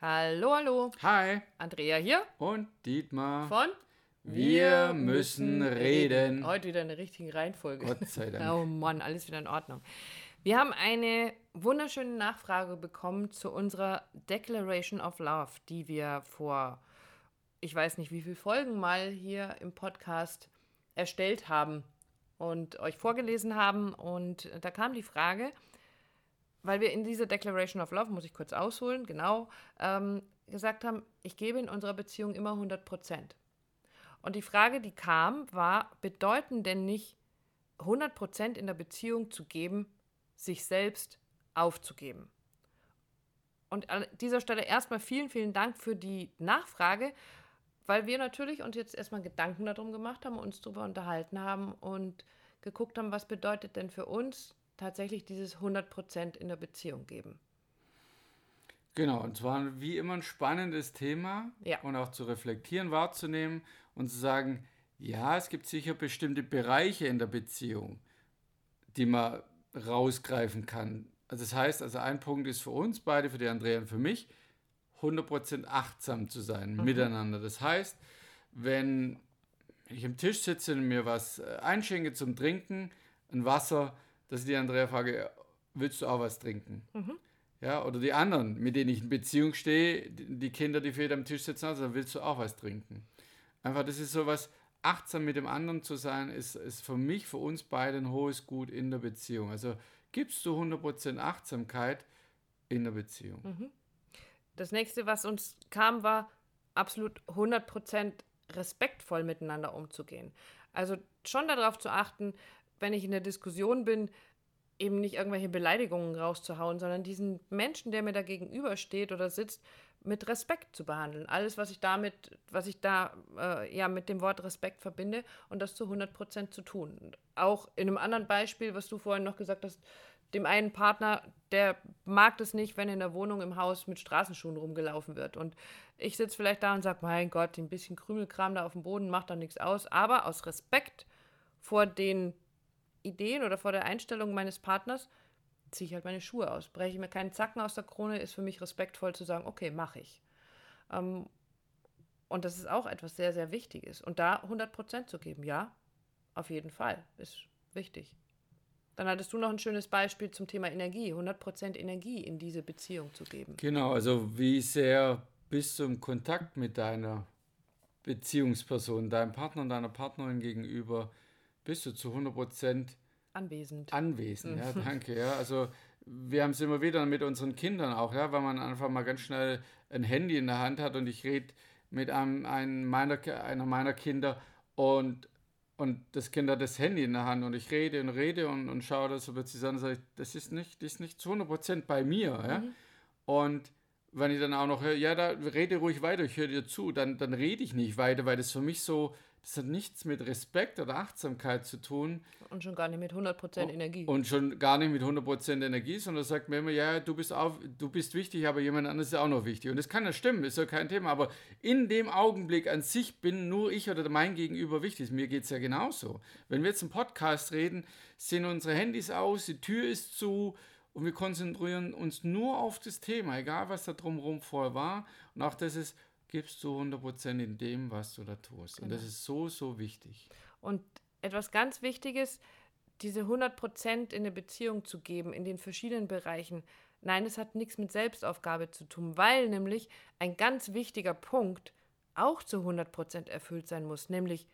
Hallo, hallo. Hi. Andrea hier. Und Dietmar. Von Wir müssen reden. Heute wieder in der richtigen Reihenfolge. Gott sei Dank. Oh Mann, alles wieder in Ordnung. Wir haben eine wunderschöne Nachfrage bekommen zu unserer Declaration of Love, die wir vor, ich weiß nicht wie viele Folgen mal hier im Podcast erstellt haben und euch vorgelesen haben. Und da kam die Frage, weil wir in dieser Declaration of Love, muss ich kurz ausholen, genau, ähm, gesagt haben, ich gebe in unserer Beziehung immer 100 Prozent. Und die Frage, die kam, war, bedeuten denn nicht 100 Prozent in der Beziehung zu geben, sich selbst aufzugeben? Und an dieser Stelle erstmal vielen, vielen Dank für die Nachfrage, weil wir natürlich uns jetzt erstmal Gedanken darum gemacht haben, uns darüber unterhalten haben und geguckt haben, was bedeutet denn für uns tatsächlich dieses 100% in der Beziehung geben. Genau, und zwar wie immer ein spannendes Thema Ja. und auch zu reflektieren, wahrzunehmen und zu sagen, ja, es gibt sicher bestimmte Bereiche in der Beziehung, die man rausgreifen kann. Also das heißt, also ein Punkt ist für uns beide, für die Andrea und für mich, 100% achtsam zu sein miteinander. Das heißt, wenn ich am Tisch sitze und mir was äh, einschenke zum Trinken, ein Wasser, dass ich die Andrea frage, willst du auch was trinken? Ja, oder die anderen, mit denen ich in Beziehung stehe, die Kinder, die für am Tisch sitzen, also willst du auch was trinken? Einfach, das ist sowas, achtsam mit dem anderen zu sein, ist, ist für mich, für uns beide ein hohes Gut in der Beziehung. Also gibst du 100% Achtsamkeit in der Beziehung. Das nächste, was uns kam, war absolut 100% respektvoll miteinander umzugehen. Also schon darauf zu achten, wenn ich in der Diskussion bin, eben nicht irgendwelche Beleidigungen rauszuhauen, sondern diesen Menschen, der mir da gegenübersteht oder sitzt, mit Respekt zu behandeln. Alles, was ich damit, was ich da äh, ja mit dem Wort Respekt verbinde und das zu 100% zu tun. Und auch in einem anderen Beispiel, was du vorhin noch gesagt hast, dem einen Partner, der mag das nicht, wenn in der Wohnung im Haus mit Straßenschuhen rumgelaufen wird. Und ich sitze vielleicht da und sage, mein Gott, ein bisschen Krümelkram da auf dem Boden macht doch nichts aus. Aber aus Respekt vor den Ideen oder vor der Einstellung meines Partners ziehe ich halt meine Schuhe aus. Breche mir keinen Zacken aus der Krone, ist für mich respektvoll zu sagen, okay, mache ich. Ähm, und das ist auch etwas sehr, sehr Wichtiges. Und da 100% zu geben, ja, auf jeden Fall, ist wichtig. Dann hattest du noch ein schönes Beispiel zum Thema Energie, 100% Energie in diese Beziehung zu geben. Genau, also wie sehr bist du im Kontakt mit deiner Beziehungsperson, deinem Partner und deiner Partnerin gegenüber, bist du zu 100% Anwesend. anwesend. Ja, danke. Ja, also wir haben es immer wieder mit unseren Kindern auch, ja, weil man einfach mal ganz schnell ein Handy in der Hand hat und ich rede mit einem, einem meiner, einer meiner Kinder und, und das Kind hat das Handy in der Hand und ich rede und rede und, und schaue das so plötzlich an und sage, das ist nicht, das ist nicht zu 100% bei mir. Ja? Und wenn ich dann auch noch höre, ja, da rede ruhig weiter, ich höre dir zu, dann, dann rede ich nicht weiter, weil das für mich so, das hat nichts mit Respekt oder Achtsamkeit zu tun, Und schon gar nicht mit 100% Energie. und schon gar nicht mit 100% Energie, sondern sagt mir immer, ja, du bist, auch, du bist wichtig, aber jemand anderes ist auch noch wichtig. Und das kann ja stimmen, ist ja kein Thema. Aber in dem Augenblick an sich bin nur ich oder mein Gegenüber wichtig. Mir geht es ja genauso. Wenn wir jetzt im Podcast reden, sind unsere Handys aus, die Tür ist zu und wir konzentrieren uns nur auf das Thema, egal was da drumherum vorher war. Und auch das ist, gibst du 100% in dem, was du da tust. Und das ist so, so wichtig. Und etwas ganz Wichtiges, diese 100% in eine Beziehung zu geben, in den verschiedenen Bereichen. Nein, es hat nichts mit Selbstaufgabe zu tun, weil nämlich ein ganz wichtiger Punkt auch zu 100% erfüllt sein muss, nämlich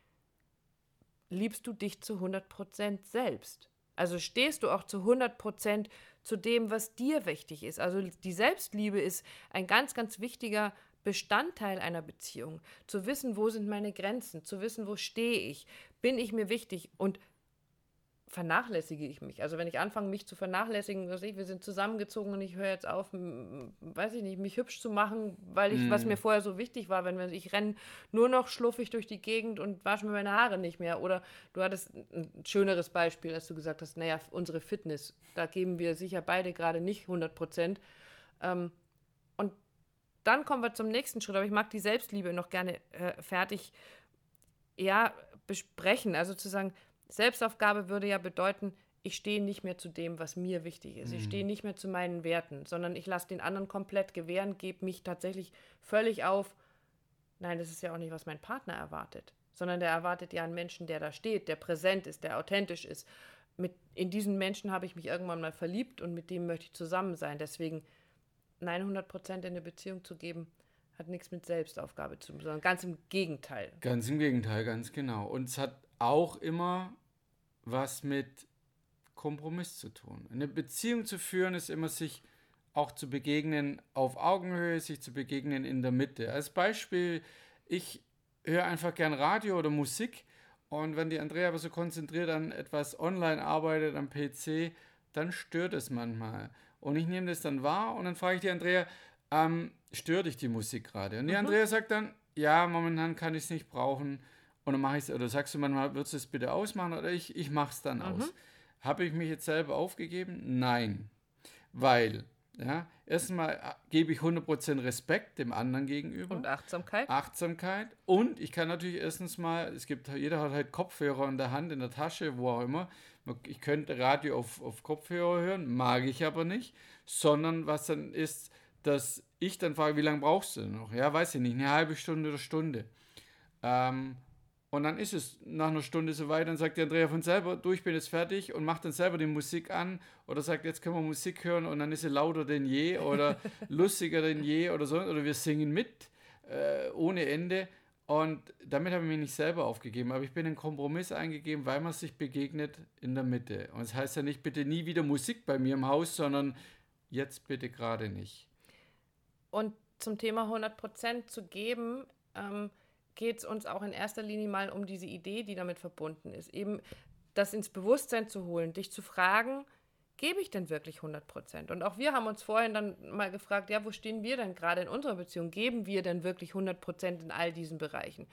liebst du dich zu 100% selbst. Also stehst du auch zu 100% zu dem, was dir wichtig ist. Also die Selbstliebe ist ein ganz, ganz wichtiger Bestandteil einer Beziehung. Zu wissen, wo sind meine Grenzen, zu wissen, wo stehe ich, bin ich mir wichtig und vernachlässige ich mich. Also wenn ich anfange, mich zu vernachlässigen, was ich, wir sind zusammengezogen und ich höre jetzt auf, weiß ich nicht, mich hübsch zu machen, weil ich, was mir vorher so wichtig war, wenn wir, ich renne nur noch schluffig durch die Gegend und wasche mir meine Haare nicht mehr. Oder du hattest ein schöneres Beispiel, als du gesagt hast, naja, unsere Fitness, da geben wir sicher beide gerade nicht 100 Prozent. Ähm, dann kommen wir zum nächsten Schritt, aber ich mag die Selbstliebe noch gerne äh, fertig ja, besprechen. Also zu sagen, Selbstaufgabe würde ja bedeuten, ich stehe nicht mehr zu dem, was mir wichtig ist. Mhm. Ich stehe nicht mehr zu meinen Werten, sondern ich lasse den anderen komplett gewähren, gebe mich tatsächlich völlig auf. Nein, das ist ja auch nicht, was mein Partner erwartet, sondern der erwartet ja einen Menschen, der da steht, der präsent ist, der authentisch ist. Mit, in diesen Menschen habe ich mich irgendwann mal verliebt und mit dem möchte ich zusammen sein. Deswegen 900 Prozent in eine Beziehung zu geben, hat nichts mit Selbstaufgabe zu tun, sondern ganz im Gegenteil. Ganz im Gegenteil, ganz genau. Und es hat auch immer was mit Kompromiss zu tun. Eine Beziehung zu führen ist immer sich auch zu begegnen auf Augenhöhe, sich zu begegnen in der Mitte. Als Beispiel, ich höre einfach gern Radio oder Musik und wenn die Andrea aber so konzentriert an etwas online arbeitet, am PC, dann stört es manchmal. Und ich nehme das dann wahr und dann frage ich die Andrea, ähm, stört dich die Musik gerade? Und die mhm. Andrea sagt dann, ja, momentan kann ich es nicht brauchen. Und dann mache ich es, oder sagst du manchmal, würdest du es bitte ausmachen? Oder ich, ich mache es dann mhm. aus. Habe ich mich jetzt selber aufgegeben? Nein. Weil, ja, erstmal äh, gebe ich 100% Respekt dem anderen gegenüber. Und Achtsamkeit. Achtsamkeit. Und ich kann natürlich erstens mal, es gibt, jeder hat halt Kopfhörer in der Hand, in der Tasche, wo auch immer. Ich könnte Radio auf, auf Kopfhörer hören, mag ich aber nicht. Sondern was dann ist, dass ich dann frage, wie lange brauchst du noch? Ja, weiß ich nicht, eine halbe Stunde oder Stunde. Ähm, und dann ist es nach einer Stunde soweit, dann sagt der Andrea von selber, du, ich bin jetzt fertig und macht dann selber die Musik an oder sagt, jetzt können wir Musik hören und dann ist sie lauter denn je oder lustiger denn je oder so oder wir singen mit äh, ohne Ende. Und damit habe ich mich nicht selber aufgegeben, aber ich bin einen Kompromiss eingegeben, weil man sich begegnet in der Mitte. Und es das heißt ja nicht, bitte nie wieder Musik bei mir im Haus, sondern jetzt bitte gerade nicht. Und zum Thema 100% zu geben, ähm, geht es uns auch in erster Linie mal um diese Idee, die damit verbunden ist. Eben das ins Bewusstsein zu holen, dich zu fragen, gebe ich denn wirklich 100 Prozent? Und auch wir haben uns vorhin dann mal gefragt, ja, wo stehen wir denn gerade in unserer Beziehung? Geben wir denn wirklich 100 Prozent in all diesen Bereichen?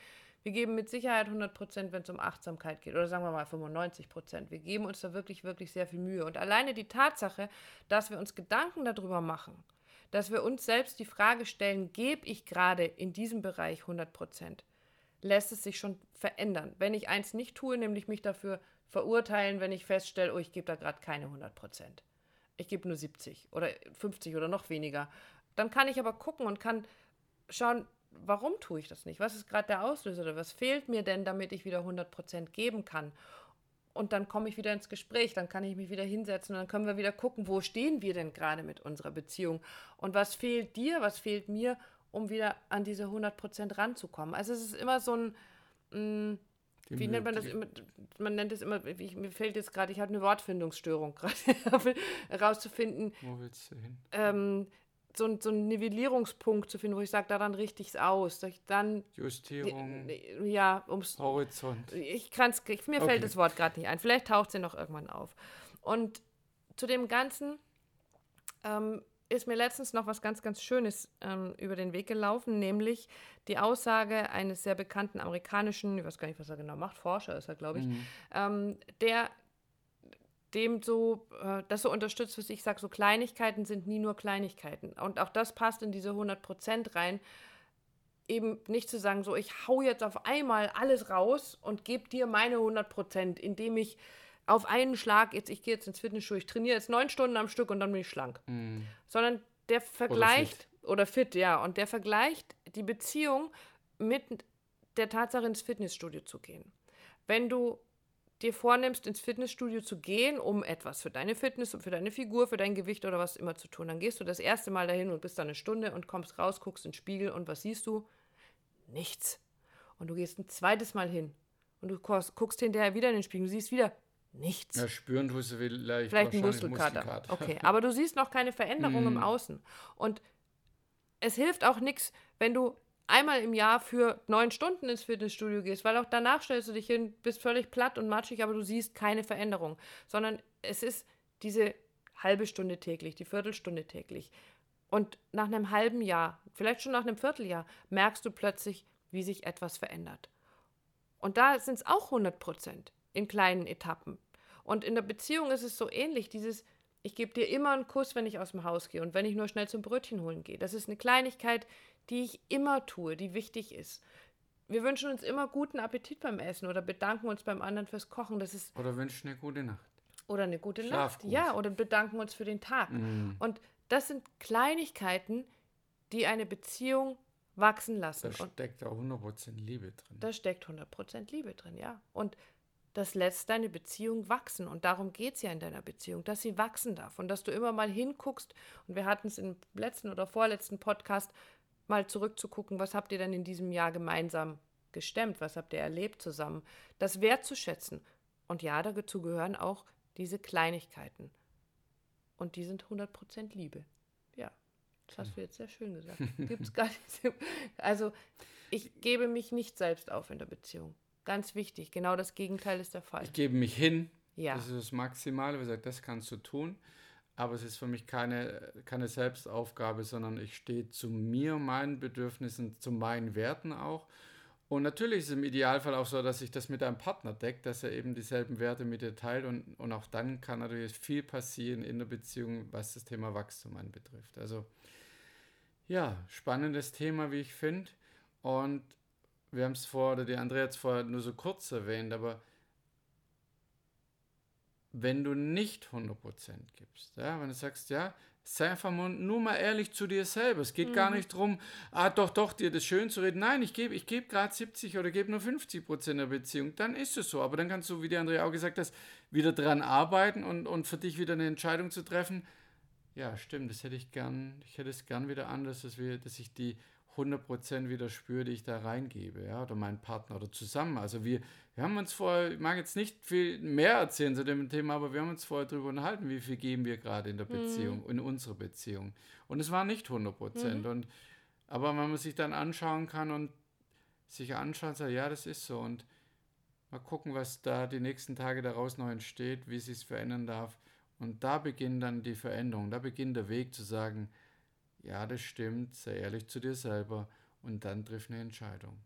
Wir geben mit Sicherheit 100 Prozent, wenn es um Achtsamkeit geht, oder sagen wir mal 95 Prozent. Wir geben uns da wirklich, wirklich sehr viel Mühe. Und alleine die Tatsache, dass wir uns Gedanken darüber machen, dass wir uns selbst die Frage stellen, gebe ich gerade in diesem Bereich 100 Prozent? lässt es sich schon verändern. Wenn ich eins nicht tue, nämlich mich dafür verurteilen, wenn ich feststelle, oh, ich gebe da gerade keine 100 Prozent. Ich gebe nur 70 oder 50 oder noch weniger. Dann kann ich aber gucken und kann schauen, warum tue ich das nicht? Was ist gerade der Auslöser oder was fehlt mir denn, damit ich wieder 100 Prozent geben kann? Und dann komme ich wieder ins Gespräch, dann kann ich mich wieder hinsetzen und dann können wir wieder gucken, wo stehen wir denn gerade mit unserer Beziehung und was fehlt dir, was fehlt mir um wieder an diese 100% ranzukommen. Also es ist immer so ein, wie nennt man das immer, man nennt es immer, ich, mir fällt jetzt gerade, ich habe eine Wortfindungsstörung gerade, herauszufinden. Wo willst du hin? Ähm, so, so einen Nivellierungspunkt zu finden, wo ich sage, daran richte ich es aus. Dann, Justierung. Ja, ums. Horizont. Ich kann's, ich, mir okay. fällt das Wort gerade nicht ein. Vielleicht taucht sie noch irgendwann auf. Und zu dem Ganzen ähm, ist mir letztens noch was ganz, ganz Schönes ähm, über den Weg gelaufen, nämlich die Aussage eines sehr bekannten amerikanischen, ich weiß gar nicht, was er genau macht, Forscher ist er, glaube ich, mhm. ähm, der dem so, äh, das so unterstützt, was ich sage, so Kleinigkeiten sind nie nur Kleinigkeiten. Und auch das passt in diese 100 Prozent rein. Eben nicht zu sagen, so, ich hau jetzt auf einmal alles raus und gebe dir meine 100 Prozent, indem ich auf einen Schlag, jetzt ich gehe jetzt ins Fitnessstudio, ich trainiere jetzt neun Stunden am Stück und dann bin ich schlank. Mhm. Sondern der vergleicht, oder fit. oder fit, ja, und der vergleicht die Beziehung mit der Tatsache, ins Fitnessstudio zu gehen. Wenn du dir vornimmst, ins Fitnessstudio zu gehen, um etwas für deine Fitness, für deine Figur, für dein Gewicht oder was immer zu tun, dann gehst du das erste Mal dahin und bist da eine Stunde und kommst raus, guckst in den Spiegel und was siehst du? Nichts. Und du gehst ein zweites Mal hin und du guckst hinterher wieder in den Spiegel, du siehst wieder Nichts. Ja, spüren tust du vielleicht, vielleicht ein Muskelkater. Muskelkater. Okay, aber du siehst noch keine Veränderung im mm. Außen. Und es hilft auch nichts, wenn du einmal im Jahr für neun Stunden ins Fitnessstudio gehst, weil auch danach stellst du dich hin, bist völlig platt und matschig, aber du siehst keine Veränderung. Sondern es ist diese halbe Stunde täglich, die Viertelstunde täglich. Und nach einem halben Jahr, vielleicht schon nach einem Vierteljahr, merkst du plötzlich, wie sich etwas verändert. Und da sind es auch 100 Prozent in kleinen Etappen. Und in der Beziehung ist es so ähnlich, dieses, ich gebe dir immer einen Kuss, wenn ich aus dem Haus gehe und wenn ich nur schnell zum Brötchen holen gehe. Das ist eine Kleinigkeit, die ich immer tue, die wichtig ist. Wir wünschen uns immer guten Appetit beim Essen oder bedanken uns beim anderen fürs Kochen. Das ist oder wünschen eine gute Nacht. Oder eine gute Schlaf Nacht. gut. Ja, oder bedanken uns für den Tag. Mm, Und das sind Kleinigkeiten, die eine Beziehung wachsen lassen. da steckt auch 100% Liebe drin. da steckt 100% Liebe drin, ja. Und das lässt deine Beziehung wachsen. Und darum geht es ja in deiner Beziehung, dass sie wachsen darf. Und dass du immer mal hinguckst. Und wir hatten es im letzten oder vorletzten Podcast, mal zurückzugucken, was habt ihr denn in diesem Jahr gemeinsam gestemmt? Was habt ihr erlebt zusammen? Das wertzuschätzen. Und ja, dazu gehören auch diese Kleinigkeiten. Und die sind 100% Liebe. Ja, das hast du jetzt sehr schön gesagt. Gibt's gar nicht. Also, ich gebe mich nicht selbst auf in der Beziehung. Ganz wichtig. Genau das Gegenteil ist der Fall. Ich gebe mich hin, Ja. das ist das Maximale, wie gesagt, das kannst du tun. Aber es ist für mich keine, keine Selbstaufgabe, sondern ich stehe zu mir, meinen Bedürfnissen, zu meinen Werten auch. Und natürlich ist es im Idealfall auch so, dass sich das mit einem Partner deckt, dass er eben dieselben Werte mit dir teilt. Und, und auch dann kann natürlich viel passieren in der Beziehung, was das Thema Wachstum anbetrifft. Also ja, spannendes Thema, wie ich finde. Und wir haben es vor, oder die Andrea hat es vorher nur so kurz erwähnt, aber wenn du nicht 100% gibst, ja, wenn du sagst, ja, sei einfach mal, nur mal ehrlich zu dir selber. Es geht gar nicht darum, ah, doch, doch, dir das schön zu reden. Nein, ich gebe ich geb gerade 70 oder gebe nur 50% der Beziehung. Dann ist es so. Aber dann kannst du, wie die Andrea auch gesagt hat, wieder dran arbeiten und, und für dich wieder eine Entscheidung zu treffen. Ja, stimmt, das hätte ich gern, ich hätte es gern wieder anders, dass, wir, dass ich die 100% wieder spüre, die ich da reingebe, ja, oder mein Partner oder zusammen. Also wir, wir haben uns vorher, ich mag jetzt nicht viel mehr erzählen zu dem Thema, aber wir haben uns vorher darüber unterhalten, wie viel geben wir gerade in der Beziehung, in unserer Beziehung. Und es war nicht 100%. Und, aber wenn man sich dann anschauen kann und sich anschaut, sagt, ja, das ist so. Und mal gucken, was da die nächsten Tage daraus noch entsteht, wie es sich verändern darf. Und da beginnt dann die Veränderung, da beginnt der Weg zu sagen, ja, das stimmt, sei ehrlich zu dir selber und dann triff eine Entscheidung.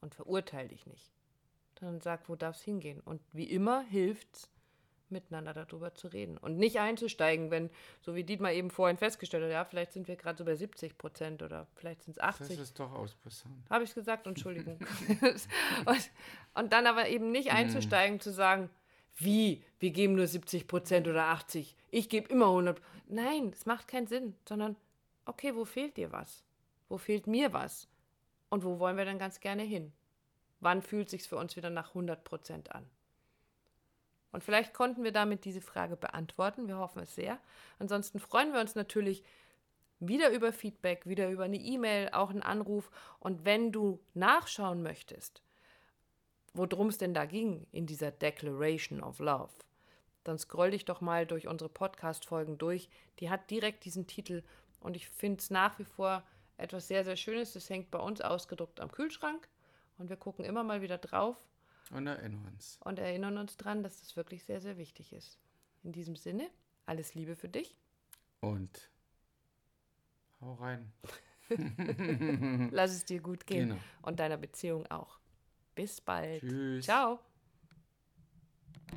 Und verurteile dich nicht. Dann sag, wo darf es hingehen. Und wie immer hilft miteinander darüber zu reden. Und nicht einzusteigen, wenn, so wie Dietmar eben vorhin festgestellt hat, ja, vielleicht sind wir gerade so bei 70 Prozent oder vielleicht sind es Das 80. ist doch auspassant. Habe ich gesagt, Entschuldigung. und, und dann aber eben nicht einzusteigen, zu sagen, wie, wir geben nur 70 Prozent oder 80, ich gebe immer 100. Nein, das macht keinen Sinn, sondern, okay, wo fehlt dir was? Wo fehlt mir was? Und wo wollen wir dann ganz gerne hin? Wann fühlt sich für uns wieder nach 100 Prozent an? Und vielleicht konnten wir damit diese Frage beantworten. Wir hoffen es sehr. Ansonsten freuen wir uns natürlich wieder über Feedback, wieder über eine E-Mail, auch einen Anruf. Und wenn du nachschauen möchtest, worum es denn da ging in dieser Declaration of Love, dann scroll dich doch mal durch unsere Podcast-Folgen durch. Die hat direkt diesen Titel und ich finde es nach wie vor etwas sehr, sehr Schönes. Das hängt bei uns ausgedruckt am Kühlschrank und wir gucken immer mal wieder drauf Und erinnern uns. und erinnern uns dran, dass das wirklich sehr, sehr wichtig ist. In diesem Sinne, alles Liebe für dich. Und hau rein. Lass es dir gut gehen Genau. und deiner Beziehung auch. Bis bald. Tschüss. Ciao.